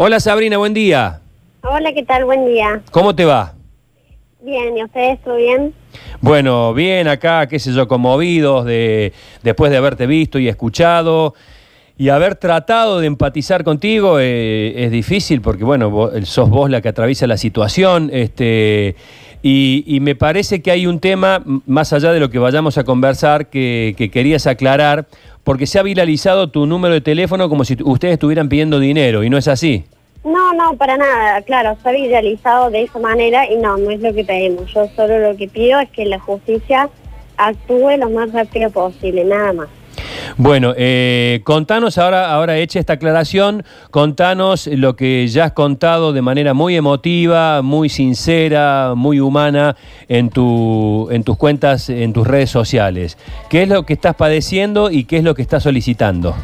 Hola Sabrina, buen día. Hola, ¿qué tal? Buen día. ¿Cómo te va? Bien, ¿y ustedes? ¿Todo bien? Bueno, bien acá, qué sé yo, conmovidos de, después de haberte visto y escuchado y haber tratado de empatizar contigo eh, es difícil porque, bueno, vos- sos vos la que atraviesa la situación. Este, y, y me parece que hay un tema, más allá de lo que vayamos a conversar, que, que querías aclarar, porque se ha viralizado tu número de teléfono como si ustedes estuvieran pidiendo dinero y no es así. No, no, para nada. Claro, está viralizado de esa manera y no, no es lo que pedimos. Yo solo lo que pido es que la justicia actúe lo más rápido posible, nada más. Bueno, eh, contanos ahora, ahora hecha esta aclaración, contanos lo que ya has contado de manera muy emotiva, muy sincera, muy humana en, tu, en tus cuentas, en tus redes sociales. ¿Qué es lo que estás padeciendo y qué es lo que estás solicitando?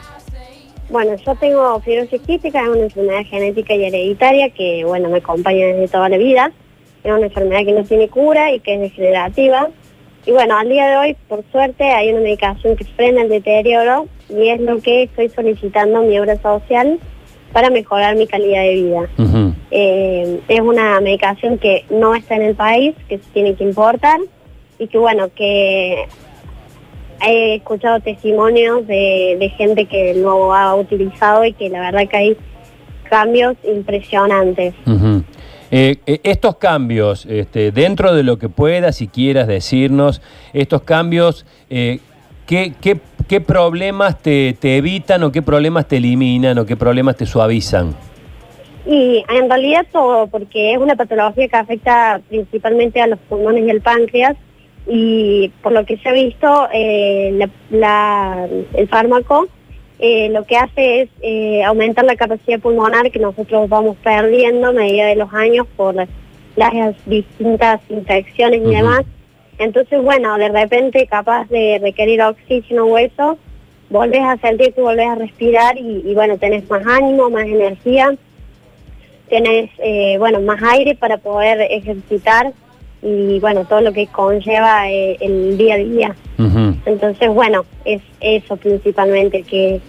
Bueno, yo tengo fibrosis quística, es una enfermedad genética y hereditaria que, bueno, me acompaña desde toda la vida. Es una enfermedad que no tiene cura y que es degenerativa. Y bueno, al día de hoy, por suerte, hay una medicación que frena el deterioro y es lo que estoy solicitando en mi obra social para mejorar mi calidad de vida. Eh, es una medicación que no está en el país, que se tiene que importar y que bueno, que he escuchado testimonios de, de gente que lo ha utilizado y que la verdad que hay cambios impresionantes. Eh, estos cambios, este, dentro de lo que puedas y quieras decirnos, estos cambios, eh, ¿qué, qué, qué problemas te, te evitan o qué problemas te eliminan o qué problemas te suavizan? Y en realidad todo, porque es una patología que afecta principalmente a los pulmones y al páncreas y por lo que se ha visto, eh, el fármaco eh, lo que hace es eh, aumentar la capacidad pulmonar que nosotros vamos perdiendo a medida de los años por las, las distintas infecciones y demás. Entonces, bueno, de repente capaz de requerir oxígeno o eso, volvés a sentir que volvés a respirar y, y bueno, tenés más ánimo, más energía, tenés, eh, bueno, más aire para poder ejercitar y bueno, todo lo que conlleva eh, el día a día. Entonces, bueno, es eso principalmente, que,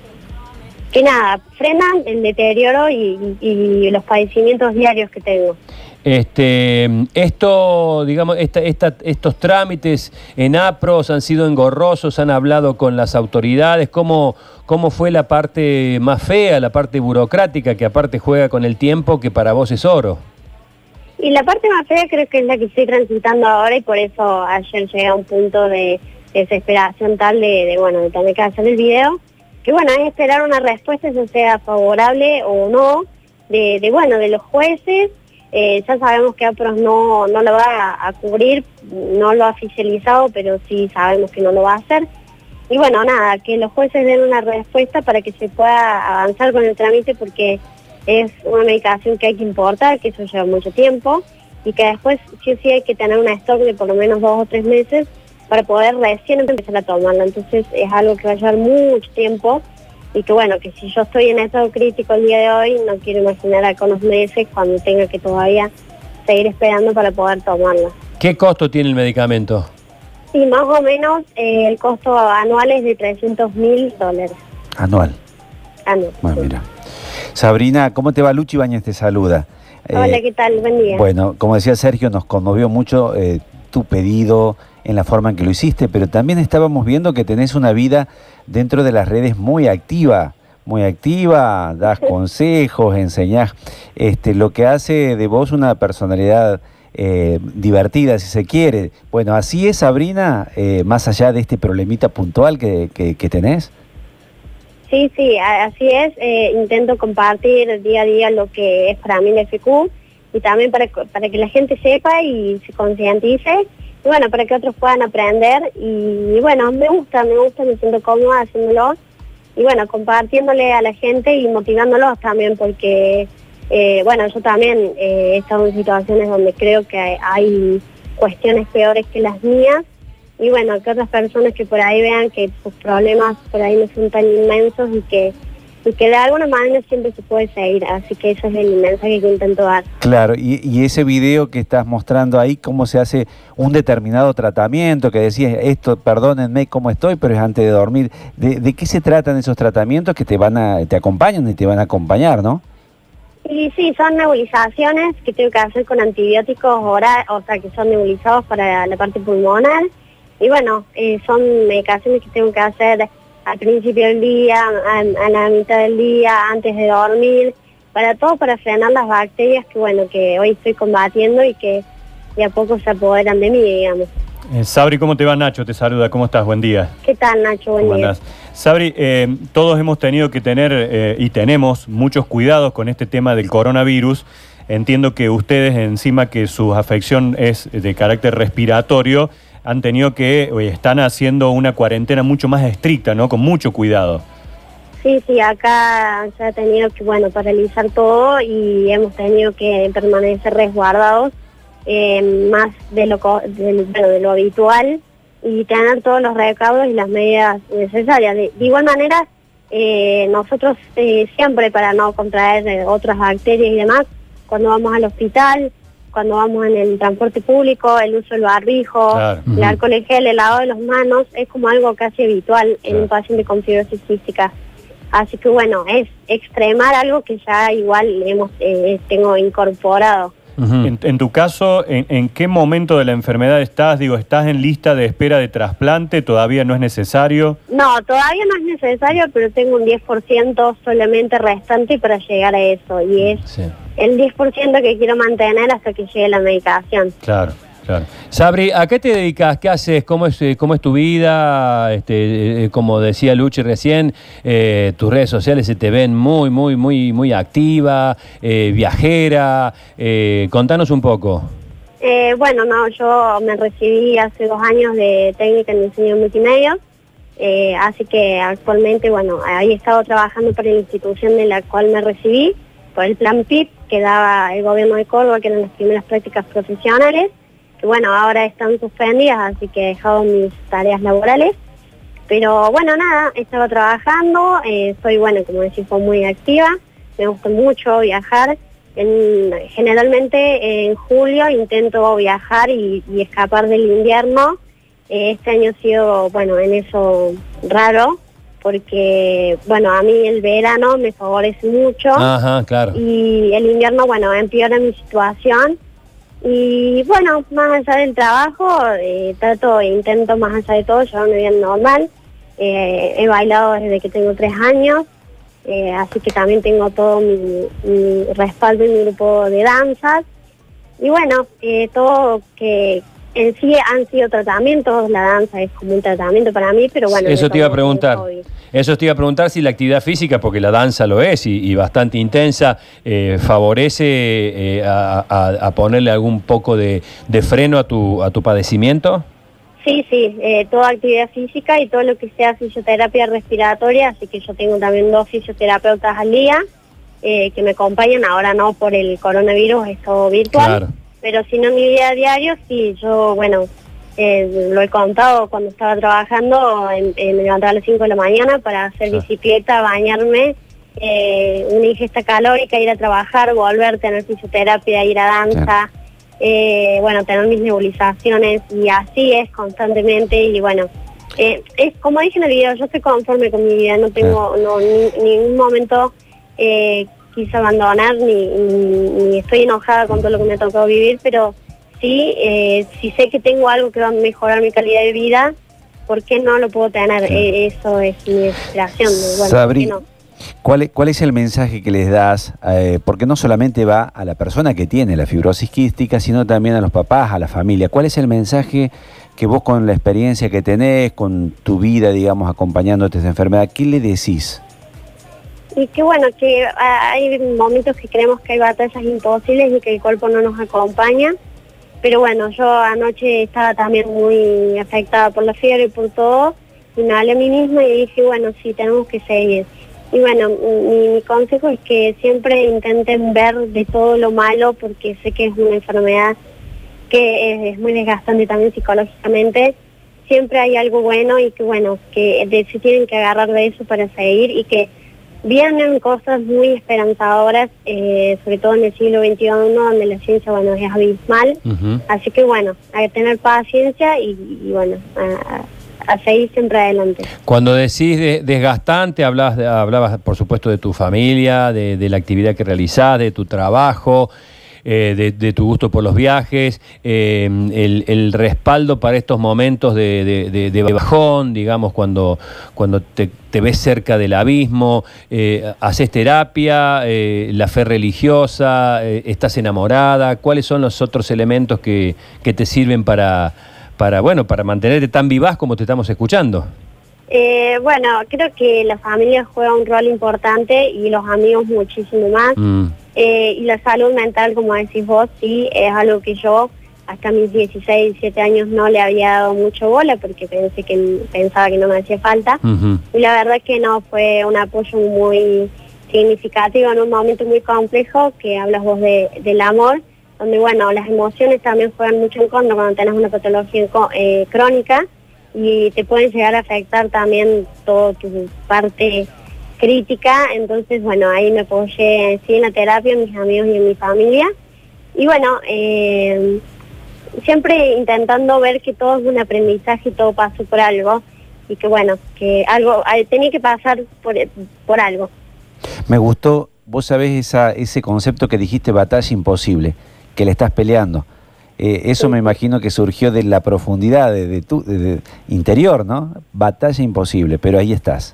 que nada, frenan el deterioro y los padecimientos diarios que tengo. Este, esto, digamos, esta- esta- estos trámites en APROS han sido engorrosos, han hablado con las autoridades. ¿Cómo, ¿Cómo fue la parte más fea, la parte burocrática, que aparte juega con el tiempo, que para vos es oro? Y la parte más fea creo que es la que estoy transitando ahora y por eso ayer llegué a un punto de desesperación tal de, bueno, de tener que hacer el video, que bueno, es esperar una respuesta, ya sea favorable o no, de, de bueno, de los jueces. Eh, ya sabemos que APROS no, no lo va a, a cubrir, no lo ha oficializado, pero sí sabemos que no lo va a hacer. Y bueno, nada, que los jueces den una respuesta para que se pueda avanzar con el trámite porque es una medicación que hay que importar, que eso lleva mucho tiempo y que después sí o sí hay que tener una stock de por lo menos dos o tres meses para poder recién empezar a tomarla. Entonces es algo que va a llevar mucho tiempo y que bueno, que si yo estoy en estado crítico el día de hoy, no quiero imaginar acá unos meses cuando tenga que todavía seguir esperando para poder tomarla. ¿Qué costo tiene el medicamento? Y más o menos eh, el costo anual es de 300 mil dólares. Anual. anual. Bueno, mira. Sabrina, ¿cómo te va? Luchi Bañez te saluda. Hola, Eh, ¿qué tal? Buen día. Bueno, como decía Sergio, nos conmovió mucho eh, tu pedido en la forma en que lo hiciste, pero también estábamos viendo que tenés una vida dentro de las redes muy activa, muy activa, das consejos, enseñás, este, lo que hace de vos una personalidad eh, divertida, si se quiere. Bueno, así es, Sabrina, eh, más allá de este problemita puntual que, que- que tenés. Sí, sí, así es. Eh, intento compartir día a día lo que es para mí el FQ y también para, para que la gente sepa y se concientice. Y bueno, para que otros puedan aprender. Y, bueno, me gusta, me gusta, me siento cómoda haciéndolo. Y bueno, compartiéndole a la gente y motivándolos también porque, eh, bueno, yo también eh, he estado en situaciones donde creo que hay cuestiones peores que las mías y bueno, que otras personas que por ahí vean que sus problemas por ahí no son tan inmensos y que, y que de alguna manera siempre se puede seguir, así que ese es el mensaje que intento dar. Claro, y, y ese video que estás mostrando ahí, cómo se hace un determinado tratamiento, que decías, esto, perdónenme cómo estoy, pero es antes de dormir. ¿De, de qué se tratan esos tratamientos que te van a, te acompañan y te van a acompañar, no? Y sí, son nebulizaciones que tengo que hacer con antibióticos orales, o sea, que son nebulizados para la parte pulmonar. Y bueno, eh, son medicaciones que tengo que hacer al principio del día, a, a, la mitad del día, antes de dormir, para todo para frenar las bacterias que bueno, que hoy estoy combatiendo y que de a poco se apoderan de mí, digamos. Eh, Sabri, ¿cómo te va Nacho? Te saluda, ¿cómo estás? Buen día. ¿Qué tal Nacho? Buen ¿Cómo día. andás? Sabri, eh, todos hemos tenido que tener eh, y tenemos muchos cuidados con este tema del coronavirus. Entiendo que ustedes, encima que su afección es de carácter respiratorio, han tenido que, o están haciendo una cuarentena mucho más estricta, ¿no? Con mucho cuidado. Sí, sí, acá se ha tenido que, bueno, paralizar todo y hemos tenido que permanecer resguardados eh, más de lo, de, de lo habitual y tener todos los recaudos y las medidas necesarias. De, de igual manera, eh, nosotros eh, siempre para no contraer eh, otras bacterias y demás, cuando vamos al hospital, cuando vamos en el transporte público, el uso del barbijo, Claro. el alcohol en gel, el lavado de las manos, es como algo casi habitual en un paciente con fibrosis cística. Así que bueno, es extremar algo que ya igual hemos eh, tengo incorporado. En, en tu caso, ¿en, en qué momento de la enfermedad estás? Digo, ¿estás en lista de espera de trasplante? ¿Todavía no es necesario? No, todavía no es necesario, pero tengo un 10% solamente restante para llegar a eso. Y es Sí. El 10% que quiero mantener hasta que llegue la medicación. Claro, claro. Sabri, ¿a qué te dedicas? ¿Qué haces? ¿Cómo es, eh, cómo es tu vida? Este, eh, como decía Luchi recién, eh, tus redes sociales se te ven muy, muy, muy, muy activa, eh, viajera. Eh, contanos un poco. Eh, bueno, no, yo me recibí hace dos años de técnica en diseño multimedia, eh, así que actualmente, bueno, ahí he estado trabajando para la institución de la cual me recibí, por el plan PIP que daba el gobierno de Córdoba, que eran las primeras prácticas profesionales, que bueno, ahora están suspendidas, así que he dejado mis tareas laborales. Pero bueno, nada, estaba trabajando, eh, soy, bueno, como decís, muy activa, me gusta mucho viajar. En- generalmente en julio intento viajar y, y escapar del invierno. Eh, este año ha sido, bueno, en eso raro, porque, bueno, a mí el verano me favorece mucho Ajá, claro. y el invierno, bueno, empeora mi situación. Y bueno, más allá del trabajo, eh, trato e intento más allá de todo llevar una vida normal. Eh, he bailado desde que tengo tres años, eh, así que también tengo todo mi, mi respaldo en mi grupo de danzas. Y bueno, todo que en sí han sido tratamientos, la danza es como un tratamiento para mí, pero bueno. Eso te iba a preguntar. Eso te iba a preguntar si la actividad física, porque la danza lo es y, y bastante intensa, eh, favorece eh, a, a- a ponerle algún poco de, de freno a tu, a tu padecimiento. Sí, sí, eh, toda actividad física y todo lo que sea fisioterapia respiratoria, así que yo tengo también dos fisioterapeutas al día eh, que me acompañan, ahora no por el coronavirus, es todo virtual, Claro. Pero si no mi vida diario, sí, yo, bueno, eh, lo he contado cuando estaba trabajando, en- me levantaba a las 5 de la mañana para hacer bicicleta, bañarme, eh, una ingesta calórica, ir a trabajar, volver, tener fisioterapia, ir a danza, eh, bueno, tener mis nebulizaciones y así es constantemente y bueno, eh, es como dije en el video, yo estoy conforme con mi vida, no tengo no, ni, ningún momento eh, quise abandonar ni, ni, ni estoy enojada con todo lo que me ha tocado vivir, pero sí, eh, si sé que tengo algo que va a mejorar mi calidad de vida, ¿por qué no lo puedo tener? Sí. Eh, eso es mi de, bueno, Sabri, ¿por qué no? ¿Cuál es, ¿Cuál es el mensaje que les das? Eh, porque no solamente va a la persona que tiene la fibrosis quística, sino también a los papás, a la familia. ¿Cuál es el mensaje que vos con la experiencia que tenés, con tu vida, digamos, acompañándote a esta enfermedad, qué le decís? Y que bueno, que ah, hay momentos que creemos que hay batallas imposibles y que el cuerpo no nos acompaña. Pero bueno, yo anoche estaba también muy afectada por la fiebre y por todo. Y me hablé a mí misma y dije, bueno, sí, tenemos que seguir. Y bueno, mi, consejo es que siempre intenten ver de todo lo malo porque sé que es una enfermedad que es, muy desgastante también psicológicamente. Siempre hay algo bueno y que bueno, que se tienen que agarrar de eso para seguir y que vienen cosas muy esperanzadoras, eh, sobre todo en el siglo XXI, donde la ciencia, bueno, es abismal. Así que bueno, hay que tener paciencia y, y bueno, a, a seguir siempre adelante. Cuando decís de- desgastante, hablabas, de- hablabas por supuesto de tu familia, de, de la actividad que realizás, de tu trabajo, eh, de, de tu gusto por los viajes, eh, el, el respaldo para estos momentos de, de- bajón, digamos, cuando, cuando te, te ves cerca del abismo, eh, haces terapia, eh, la fe religiosa, estás enamorada, ¿cuáles son los otros elementos que, que te sirven para, para, bueno, para mantenerte tan vivaz como te estamos escuchando? Eh, bueno, creo que la familia juega un rol importante y los amigos muchísimo más. Mm. Eh, y la salud mental, como decís vos, sí, es algo que yo hasta mis 16, 17 años no le había dado mucho bola porque pensé que pensaba que no me hacía falta. Y la verdad que no, fue un apoyo muy significativo en un momento muy complejo que hablas vos de, del amor, donde bueno, las emociones también juegan mucho en contra cuando tenés una patología eh, crónica y te pueden llegar a afectar también toda tu parte crítica, entonces bueno, ahí me apoyé sí en la terapia, en mis amigos y en mi familia. Y bueno, eh, siempre intentando ver que todo es un aprendizaje y todo pasó por algo y que bueno, que algo tenía que pasar por, por algo. Me gustó, vos sabés esa, ese concepto que dijiste, batalla imposible, que le estás peleando. Eh, eso Sí. me imagino que surgió de la profundidad de, de tu de- de interior, ¿no? Batalla imposible, pero ahí estás.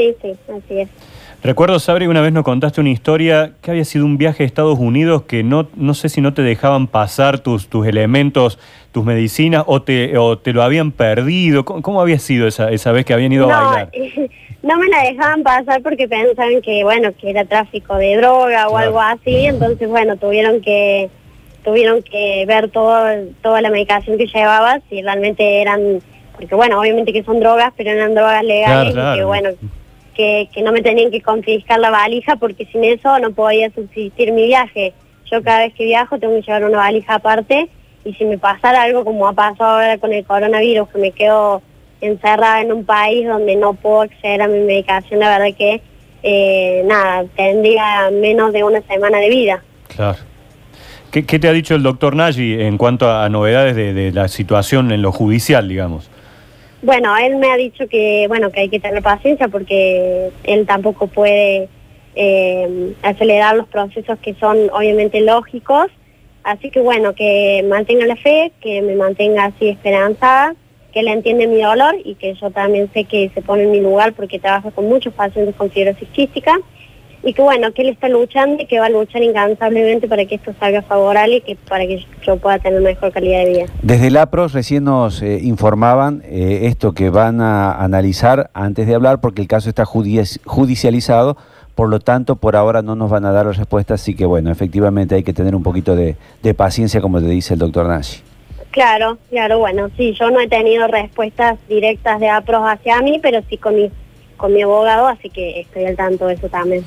Sí, sí, así es. Recuerdo, Sabri, una vez nos contaste una historia que había sido un viaje a Estados Unidos que no, no sé si no te dejaban pasar tus, tus elementos, tus medicinas, o te, o te lo habían perdido. ¿Cómo, cómo había sido esa, esa vez que habían ido a bailar? no me la dejaban pasar porque pensaban que bueno, que era tráfico de droga o Claro. algo así, entonces bueno, tuvieron que tuvieron que ver todo, toda la medicación que llevaba, si realmente eran, porque bueno, obviamente que son drogas, pero eran drogas legales Claro, y que bueno, que, que no me tenían que confiscar la valija porque sin eso no podía subsistir mi viaje. Yo cada vez que viajo tengo que llevar una valija aparte y si me pasara algo como ha pasado ahora con el coronavirus, que me quedo encerrada en un país donde no puedo acceder a mi medicación, la verdad que eh, nada, tendría menos de una semana de vida. Claro. ¿Qué, te ha dicho el doctor Nagy en cuanto a novedades de, de la situación en lo judicial, digamos? Bueno, él me ha dicho que bueno que hay que tener paciencia porque él tampoco puede eh, acelerar los procesos que son obviamente lógicos. Así que bueno, que mantenga la fe, que me mantenga así esperanzada, que él entiende mi dolor y que yo también sé que se pone en mi lugar porque trabajo con muchos pacientes con fibrosis quística y que bueno, que él está luchando y que va a luchar incansablemente para que esto salga favorable y que para que yo pueda tener mejor calidad de vida. Desde el APROS recién nos eh, informaban eh, esto que van a analizar antes de hablar porque el caso está judici- judicializado, por lo tanto por ahora no nos van a dar la respuesta, así que bueno, efectivamente hay que tener un poquito de, de paciencia como te dice el doctor Nashi. Claro, claro, bueno, sí, yo no he tenido respuestas directas de APROS hacia mí, pero sí con mi, con mi abogado, así que estoy al tanto de eso también.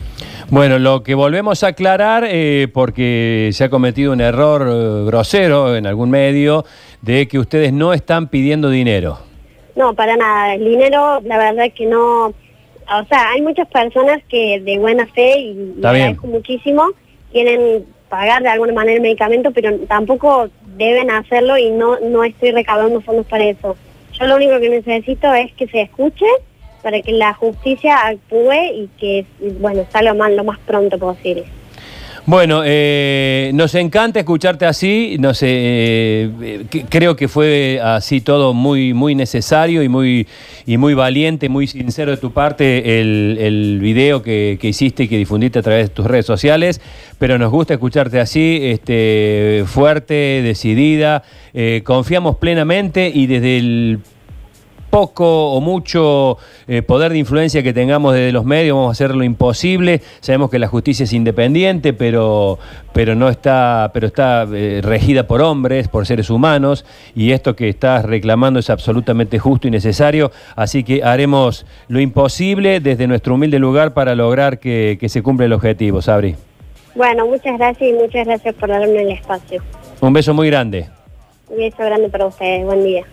Bueno, lo que volvemos a aclarar, eh, porque se ha cometido un error eh, grosero en algún medio, de que ustedes no están pidiendo dinero. No, para nada, el dinero, la verdad que no, o sea, hay muchas personas que de buena fe y, Está bien. agradezco muchísimo, quieren pagar de alguna manera el medicamento, pero tampoco deben hacerlo y no, no estoy recaudando fondos para eso. Yo lo único que necesito es que se escuche para que la justicia actúe y que, bueno, salga lo más pronto posible. Bueno, eh, nos encanta escucharte así, eh, creo que fue así todo muy, muy necesario y muy, y muy valiente, muy sincero de tu parte el, el video que, que hiciste y que difundiste a través de tus redes sociales, pero nos gusta escucharte así, este, fuerte, decidida, eh, confiamos plenamente y desde el poco o mucho eh, poder de influencia que tengamos desde los medios, vamos a hacer lo imposible. Sabemos que la justicia es independiente, pero, pero no está, pero está eh, regida por hombres, por seres humanos, y esto que estás reclamando es absolutamente justo y necesario. Así que haremos lo imposible desde nuestro humilde lugar para lograr que, que se cumpla el objetivo, Sabri. Bueno, muchas gracias y muchas gracias por darme el espacio. Un beso muy grande. Un beso grande para ustedes. Buen día.